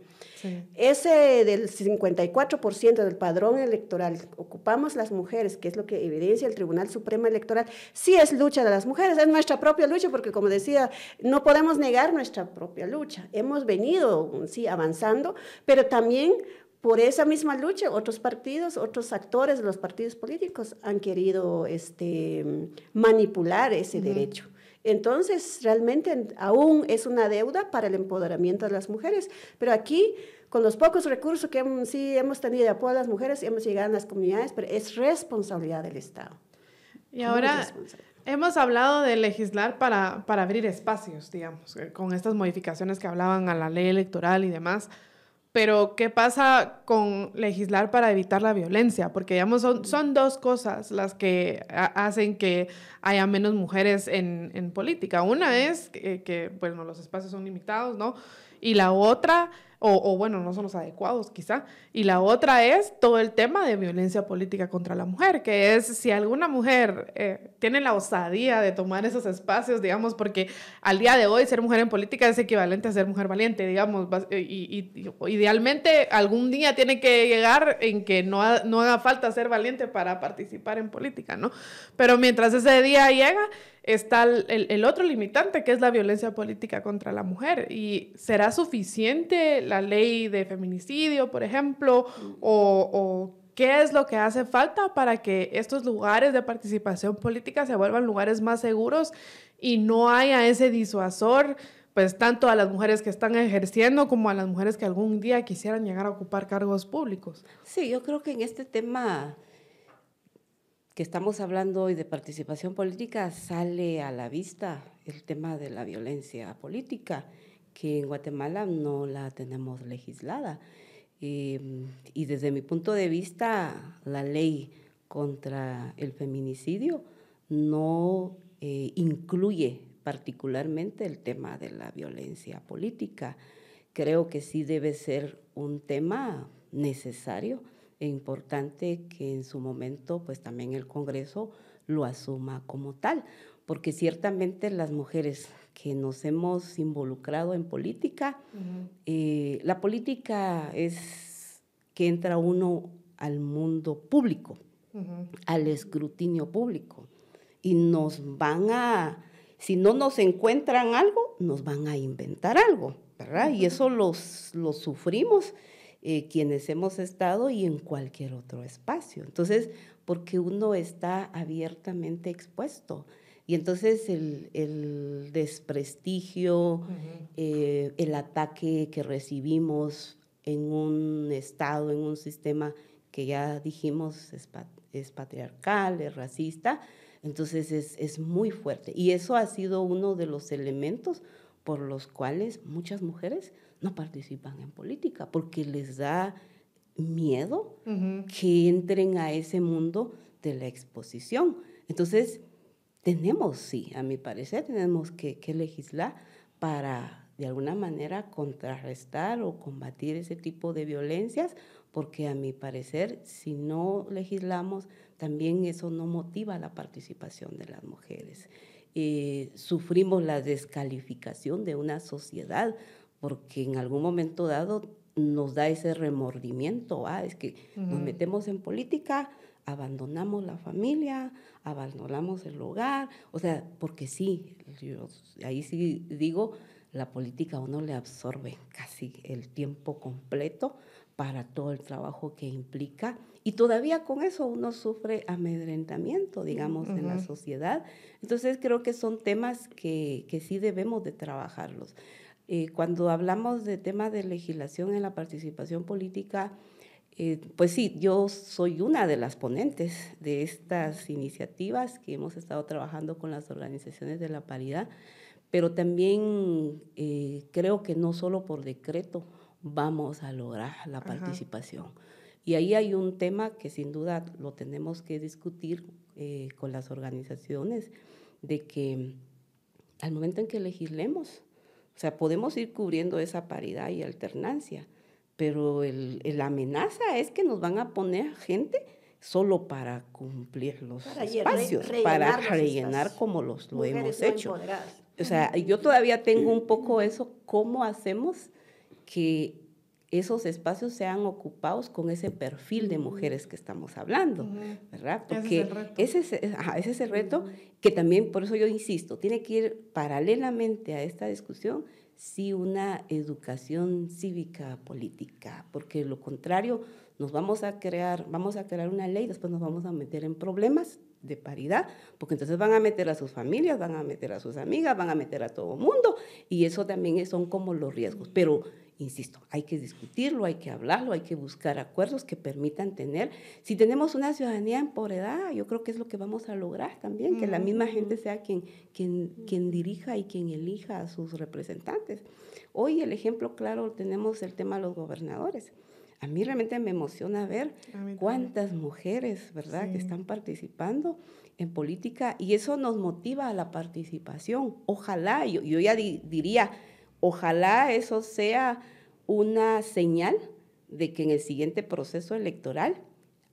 Ese del 54% del padrón electoral ocupamos las mujeres, que es lo que evidencia el Tribunal Supremo Electoral, sí es lucha de las mujeres, es nuestra propia lucha, porque como decía, no podemos negar nuestra propia lucha. Hemos venido, sí, avanzando, pero también por esa misma lucha, otros partidos, otros actores de los partidos políticos han querido este, manipular ese derecho. Entonces, realmente aún es una deuda para el empoderamiento de las mujeres. Pero aquí, con los pocos recursos que sí hemos tenido de apoyo a las mujeres, hemos llegado a las comunidades, pero es responsabilidad del Estado. Y ahora hemos hablado de legislar para, para abrir espacios, digamos, eh, con estas modificaciones que hablaban a la ley electoral y demás. Pero, ¿qué pasa con legislar para evitar la violencia? Porque, digamos, son, son dos cosas las que hacen que haya menos mujeres en, en política. Una es que, que, bueno, los espacios son limitados, ¿no? Y la otra o, bueno, no son los adecuados quizá. Y la otra es todo el tema de violencia política contra la mujer, que es si alguna mujer eh, tiene la osadía de tomar esos espacios, digamos, porque al día de hoy ser mujer en política es equivalente a ser mujer valiente, digamos, y, idealmente algún día tiene que llegar en que no, no haga falta ser valiente para participar en política, ¿no? Pero mientras ese día llega, está el, otro limitante, que es la violencia política contra la mujer. ¿Y será suficiente la ley de feminicidio, por ejemplo? ¿O, qué es lo que hace falta para que estos lugares de participación política se vuelvan lugares más seguros y no haya ese disuasor? pues tanto a las mujeres que están ejerciendo como a las mujeres que algún día quisieran llegar a ocupar cargos públicos. Sí, yo creo que en este tema que estamos hablando hoy de participación política, sale a la vista el tema de la violencia política, que en Guatemala no la tenemos legislada. Em, y desde mi punto de vista, la ley contra el feminicidio no eh, incluye particularmente el tema de la violencia política. Creo que sí debe ser un tema necesario importante que en su momento pues también el Congreso lo asuma como tal, porque ciertamente las mujeres que nos hemos involucrado en política, eh, la política es que entra uno al mundo público, al escrutinio público, y nos van a, si no nos encuentran algo, nos van a inventar algo, ¿verdad? Y eso los, los sufrimos eh, quienes hemos estado y en cualquier otro espacio. Entonces, porque uno está abiertamente expuesto. Y entonces el, desprestigio, eh, el ataque que recibimos en un estado, en un sistema que ya dijimos es, patriarcal, es racista, entonces es, es, muy fuerte. Y eso ha sido uno de los elementos por los cuales muchas mujeres no participan en política, porque les da miedo que entren a ese mundo de la exposición. Entonces, tenemos, sí, a mi parecer, tenemos que, que legislar para, de alguna manera, contrarrestar o combatir ese tipo de violencias, porque a mi parecer, si no legislamos, también eso no motiva la participación de las mujeres. Eh, sufrimos la descalificación de una sociedad porque en algún momento dado nos da ese remordimiento, ah, es que nos metemos en política, abandonamos la familia, abandonamos el hogar, o sea, porque sí, ahí sí digo, la política a uno le absorbe casi el tiempo completo para todo el trabajo que implica y todavía con eso uno sufre amedrentamiento, digamos, en la sociedad. Entonces creo que son temas que, que sí debemos de trabajarlos. Eh, cuando hablamos de temas de legislación en la participación política, eh, pues sí, yo soy una de las ponentes de estas iniciativas que hemos estado trabajando con las organizaciones de la paridad, pero también eh, creo que no solo por decreto vamos a lograr la participación. Y ahí hay un tema que sin duda lo tenemos que discutir eh, con las organizaciones, de que al momento en que legislemos, o sea, podemos ir cubriendo esa paridad y alternancia, pero el, la amenaza es que nos van a poner gente solo para cumplir los espacios, para rellenar como los, lo hemos hecho. O sea, yo todavía tengo un poco eso, ¿cómo hacemos que esos espacios sean ocupados con ese perfil de mujeres que estamos hablando, ¿verdad? Porque ese es, el reto, ese es, el reto que también, por eso yo insisto, tiene que ir paralelamente a esta discusión, sí una educación cívica política, porque lo contrario nos vamos a crear, vamos a crear una ley, después nos vamos a meter en problemas de paridad, porque entonces van a meter a sus familias, van a meter a sus amigas, van a meter a todo el mundo, y eso también son como los riesgos. Pero, insisto, hay que discutirlo, hay que hablarlo, hay que buscar acuerdos que permitan tener, si tenemos una ciudadanía empoderada, yo creo que es lo que vamos a lograr también, que la misma gente sea quien, quien, quien dirija y quien elija a sus representantes. Hoy el ejemplo claro tenemos el tema de los gobernadores. A mí realmente me emociona ver cuántas mujeres, ¿verdad?, que están participando en política y eso nos motiva a la participación. Ojalá, yo, yo ya diría, ojalá eso sea una señal de que en el siguiente proceso electoral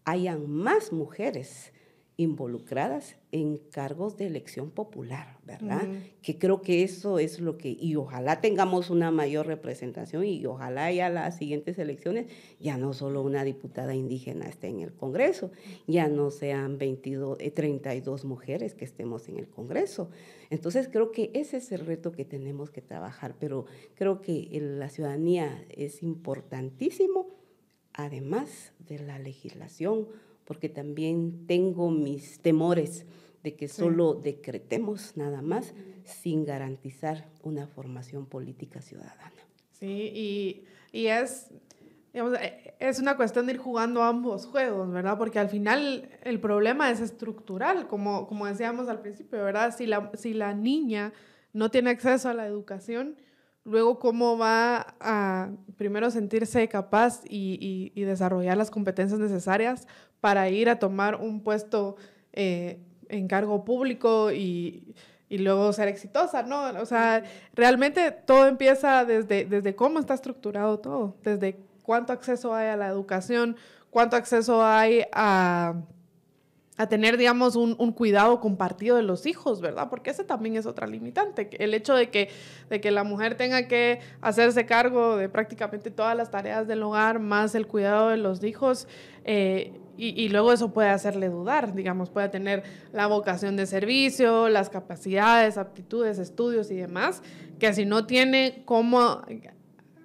hayan más mujeres involucradas en cargos de elección popular, ¿verdad? Que creo que eso es lo que, y ojalá tengamos una mayor representación y ojalá ya las siguientes elecciones ya no solo una diputada indígena esté en el Congreso, ya no sean 22, 32 eh, mujeres que estemos en el Congreso. Entonces creo que ese es el reto que tenemos que trabajar, pero creo que la ciudadanía es importantísimo, además de la legislación porque también tengo mis temores de que solo decretemos nada más sin garantizar una formación política ciudadana. Sí, y, y es, eh, es una cuestión de ir jugando ambos juegos, ¿verdad? Porque al final el problema es estructural, como, como decíamos al principio, ¿verdad? Si la, si la niña no tiene acceso a la educación, luego cómo va a primero sentirse capaz y, desarrollar las competencias necesarias para ir a tomar un puesto eh, en cargo público y, y, luego ser exitosa, ¿no? O sea, realmente todo empieza desde, desde cómo está estructurado todo, desde cuánto acceso hay a la educación, cuánto acceso hay a a tener, digamos, un, cuidado compartido de los hijos, ¿verdad? Porque ese también es otra limitante. El hecho de que, de que la mujer tenga que hacerse cargo de prácticamente todas las tareas del hogar, más el cuidado de los hijos, eh, y, luego eso puede hacerle dudar, digamos, puede tener la vocación de servicio, las capacidades, aptitudes, estudios y demás, que si no tiene cómo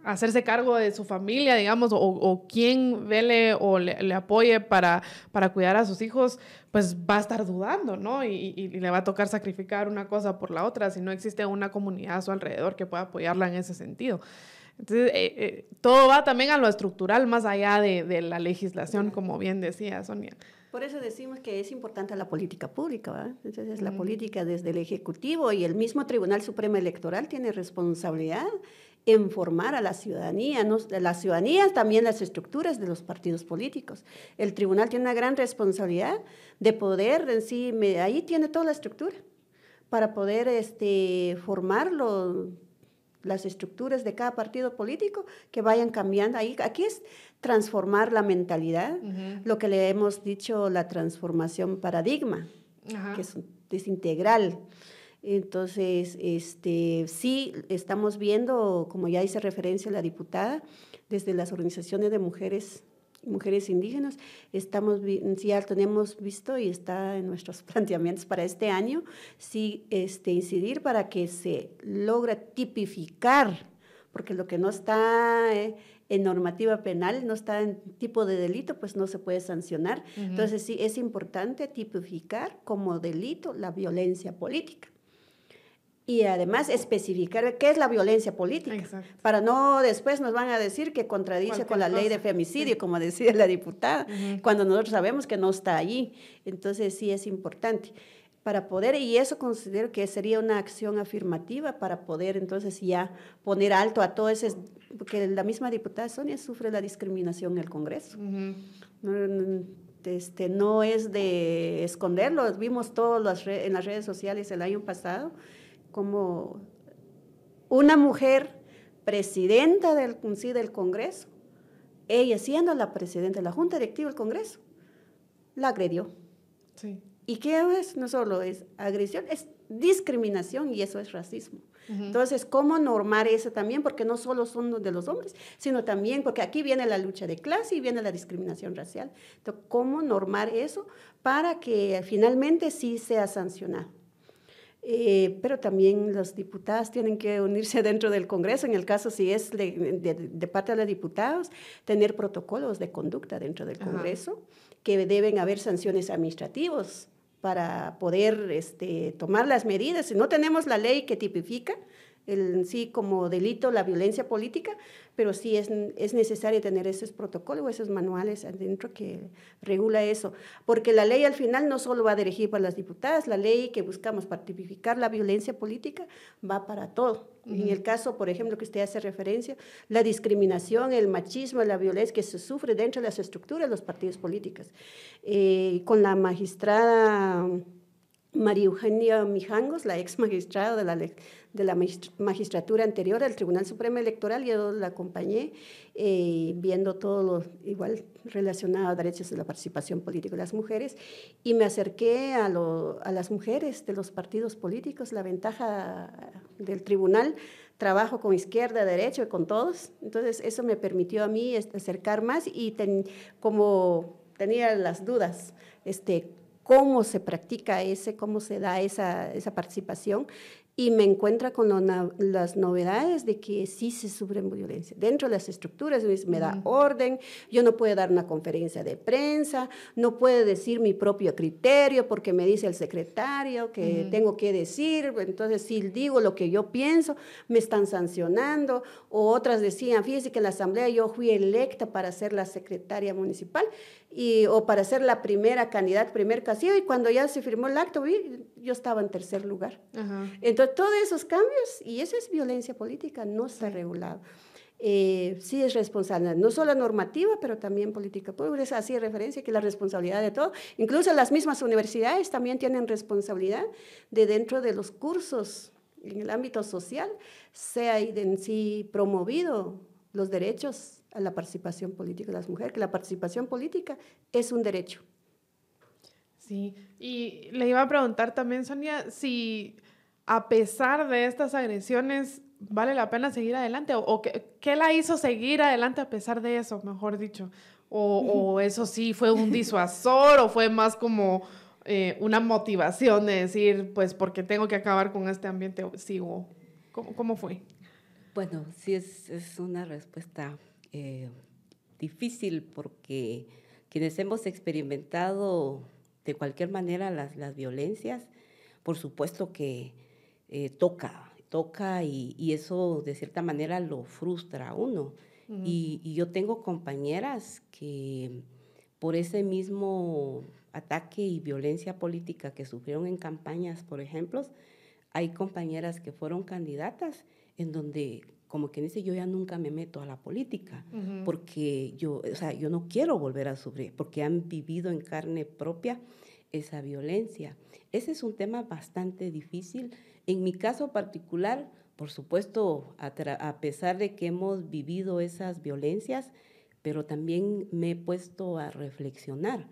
hacerse cargo de su familia, digamos, o, o quién vele o le, apoye para, para cuidar a sus hijos, pues va a estar dudando, ¿no? Y, y, le va a tocar sacrificar una cosa por la otra si no existe una comunidad a su alrededor que pueda apoyarla en ese sentido. Entonces, eh, eh, todo va también a lo estructural, más allá de, de la legislación, como bien decía Sonia. Por eso decimos que es importante la política pública, ¿verdad? Entonces, la política desde el Ejecutivo y el mismo Tribunal Supremo Electoral tiene responsabilidad en formar a la ciudadanía, ¿no? la ciudadanía también las estructuras de los partidos políticos. El tribunal tiene una gran responsabilidad de poder, en sí, ahí tiene toda la estructura para poder este, formarlo, las estructuras de cada partido político que vayan cambiando. Ahí, aquí es transformar la mentalidad, lo que le hemos dicho la transformación paradigma, que es, integral. Entonces, este, sí, estamos viendo, como ya hice referencia la diputada, desde las organizaciones de mujeres mujeres indígenas, estamos, ya tenemos visto y está en nuestros planteamientos para este año, sí este, incidir para que se logre tipificar, porque lo que no está... Eh, en normativa penal, no está en tipo de delito, pues no se puede sancionar. Entonces sí, es importante tipificar como delito la violencia política. Y además especificar qué es la violencia política, para no después nos van a decir que contradice con la ley de femicidio, como decía la diputada, cuando nosotros sabemos que no está allí. Entonces sí es importante. Para poder, y eso considero que sería una acción afirmativa para poder entonces ya poner alto a todo ese, porque la misma diputada Sonia sufre la discriminación en el Congreso. no, este, no es de esconderlo, vimos todos en las redes sociales el año pasado como una mujer presidenta del, del Congreso, ella siendo la presidenta de la Junta Directiva del Congreso, la agredió. Sí. ¿Y qué es? No solo es agresión, es discriminación y eso es racismo. Entonces, ¿cómo normar eso también? Porque no solo son de los hombres, sino también, porque aquí viene la lucha de clase y viene la discriminación racial. Entonces, ¿cómo normar eso para que finalmente sí sea sancionado? Eh, pero también los diputados tienen que unirse dentro del Congreso, en el caso si es de, parte de los diputados, tener protocolos de conducta dentro del Congreso, que deben haber sanciones administrativas para poder este, tomar las medidas. Si no tenemos la ley que tipifica el, sí como delito la violencia política, pero sí es, es necesario tener esos protocolos, esos manuales adentro que regula eso, porque la ley al final no solo va a dirigir para las diputadas, la ley que buscamos para tipificar la violencia política va para todo. En el caso, por ejemplo, que usted hace referencia, la discriminación, el machismo, la violencia que se sufre dentro de las estructuras de los partidos políticos. Eh, con la magistrada María Eugenia Mijangos, la ex magistrada de la, de la magistratura anterior al Tribunal Supremo Electoral, yo la acompañé eh, viendo todo lo igual relacionado a derechos de la participación política de las mujeres y me acerqué a, a las mujeres de los partidos políticos, la ventaja del tribunal, trabajo con izquierda, derecha y con todos, entonces eso me permitió a mí acercar más y como tenía las dudas, este, cómo se practica ese, cómo se da esa, esa participación y me encuentra con las novedades de que sí se sufre violencia. Dentro de las estructuras me da orden, yo no puedo dar una conferencia de prensa, no puedo decir mi propio criterio porque me dice el secretario que tengo que decir, entonces si digo lo que yo pienso, me están sancionando, o otras decían, fíjese que en la asamblea yo fui electa para ser la secretaria municipal y, o para ser la primera candidata, primer casillo, y cuando ya se firmó el acto, yo estaba en tercer lugar. Entonces, todos esos cambios, y eso es violencia política, no está regulado. Eh, sí es responsable, no solo normativa, pero también política pública. Así referencia que la responsabilidad de todo, incluso las mismas universidades también tienen responsabilidad de dentro de los cursos en el ámbito social, sea en sí promovido los derechos a la participación política de las mujeres, que la participación política es un derecho. Sí, y le iba a preguntar también, Sonia, si a pesar de estas agresiones vale la pena seguir adelante o, qué, la hizo seguir adelante a pesar de eso, mejor dicho. O, eso sí fue un disuasor o fue más como eh, una motivación de decir, pues porque tengo que acabar con este ambiente, sigo. ¿Cómo, cómo fue? Bueno, sí es, es una respuesta eh, difícil porque quienes hemos experimentado de cualquier manera las, las violencias, por supuesto que eh, toca, toca y, eso de cierta manera lo frustra a uno. y, yo tengo compañeras que por ese mismo ataque y violencia política que sufrieron en campañas, por ejemplo, hay compañeras que fueron candidatas en donde como quien dice, yo ya nunca me meto a la política, porque yo, o sea, yo no quiero volver a sufrir, porque han vivido en carne propia esa violencia. Ese es un tema bastante difícil. En mi caso particular, por supuesto, a, pesar de que hemos vivido esas violencias, pero también me he puesto a reflexionar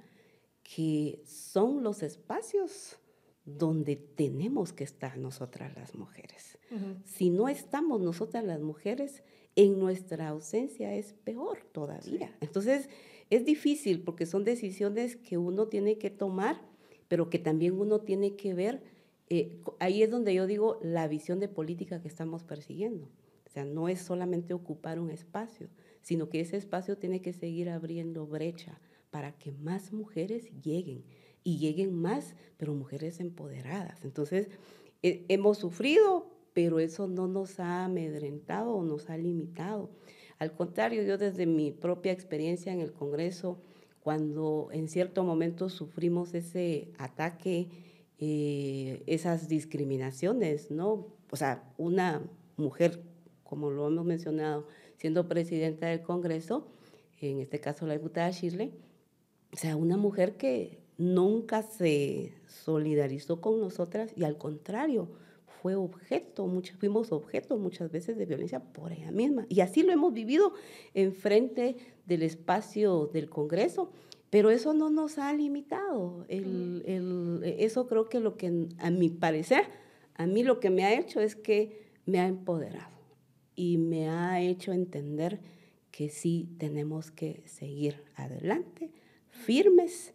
que son los espacios donde tenemos que estar nosotras las mujeres. Si no estamos nosotras las mujeres, en nuestra ausencia es peor todavía. Entonces, es difícil porque son decisiones que uno tiene que tomar, pero que también uno tiene que ver. Eh, ahí es donde yo digo la visión de política que estamos persiguiendo. O sea, no es solamente ocupar un espacio, sino que ese espacio tiene que seguir abriendo brecha para que más mujeres lleguen y lleguen más, pero mujeres empoderadas. Entonces, hemos sufrido, pero eso no nos ha amedrentado o nos ha limitado. Al contrario, yo desde mi propia experiencia en el Congreso, cuando en cierto momento sufrimos ese ataque, eh, esas discriminaciones, ¿no? O sea, una mujer, como lo hemos mencionado, siendo presidenta del Congreso, en este caso la diputada Shirley, o sea, una mujer que nunca se solidarizó con nosotras y al contrario, fue objeto, fuimos objeto muchas veces de violencia por ella misma. Y así lo hemos vivido enfrente del espacio del Congreso, pero eso no nos ha limitado. eso creo que lo que, a mi parecer, a mí lo que me ha hecho es que me ha empoderado y me ha hecho entender que sí tenemos que seguir adelante, firmes,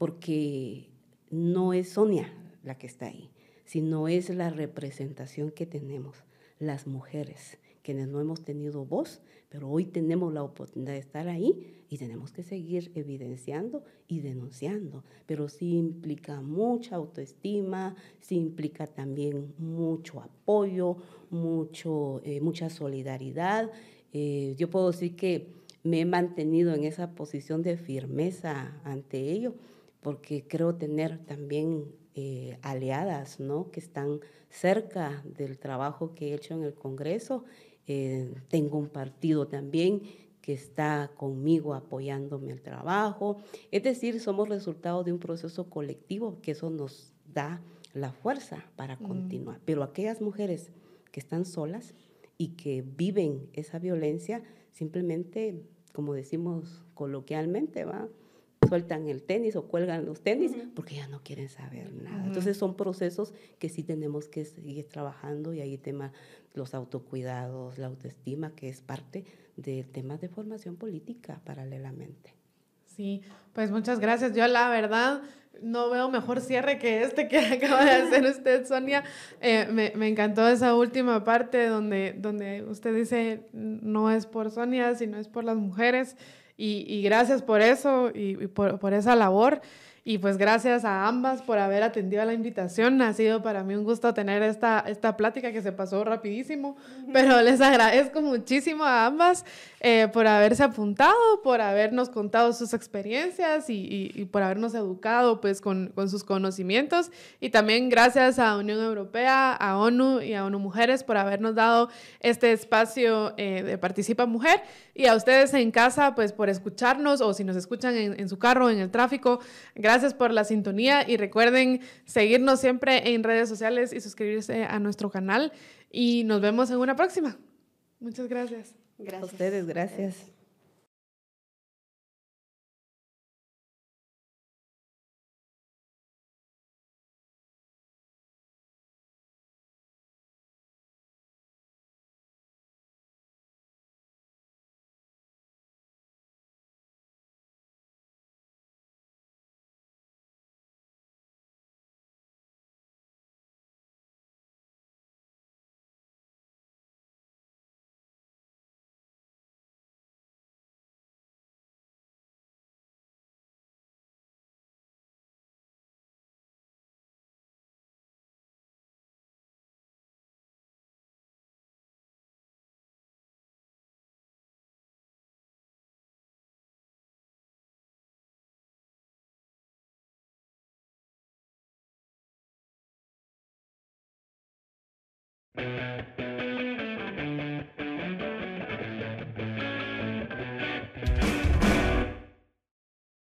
porque no es Sonia la que está ahí, sino es la representación que tenemos, las mujeres, quienes no hemos tenido voz, pero hoy tenemos la oportunidad de estar ahí y tenemos que seguir evidenciando y denunciando. Pero sí implica mucha autoestima, sí implica también mucho apoyo, mucho, eh, mucha solidaridad. Eh, yo puedo decir que me he mantenido en esa posición de firmeza ante ello porque creo tener también eh, aliadas ¿no? que están cerca del trabajo que he hecho en el Congreso. Eh, tengo un partido también que está conmigo apoyándome el trabajo. Es decir, somos resultado de un proceso colectivo que eso nos da la fuerza para continuar. Pero aquellas mujeres que están solas y que viven esa violencia, simplemente, como decimos coloquialmente, ¿va? Sueltan el tenis o cuelgan los tenis porque ya no quieren saber nada. Entonces son procesos que sí tenemos que seguir trabajando y ahí tema los autocuidados, la autoestima, que es parte de temas de formación política paralelamente. Sí, pues muchas gracias. Yo la verdad no veo mejor cierre que este que acaba de hacer usted, Sonia. Eh, me, me, encantó esa última parte donde, donde usted dice, no es por Sonia, sino es por las mujeres. Y, gracias por eso y, por, por, esa labor. Y pues gracias a ambas por haber atendido a la invitación. Ha sido para mí un gusto tener esta, esta plática que se pasó rapidísimo, pero les agradezco muchísimo a ambas eh, por haberse apuntado, por habernos contado sus experiencias y, y, por habernos educado pues con, con, sus conocimientos. Y también gracias a Unión Europea, a ONU y a ONU Mujeres por habernos dado este espacio eh, de Participa Mujer. Y a ustedes en casa pues por escucharnos o si nos escuchan en, su carro, en el tráfico. Gracias por la sintonía y recuerden seguirnos siempre en redes sociales y suscribirse a nuestro canal. Y nos vemos en una próxima. Muchas gracias. Gracias. A ustedes, gracias.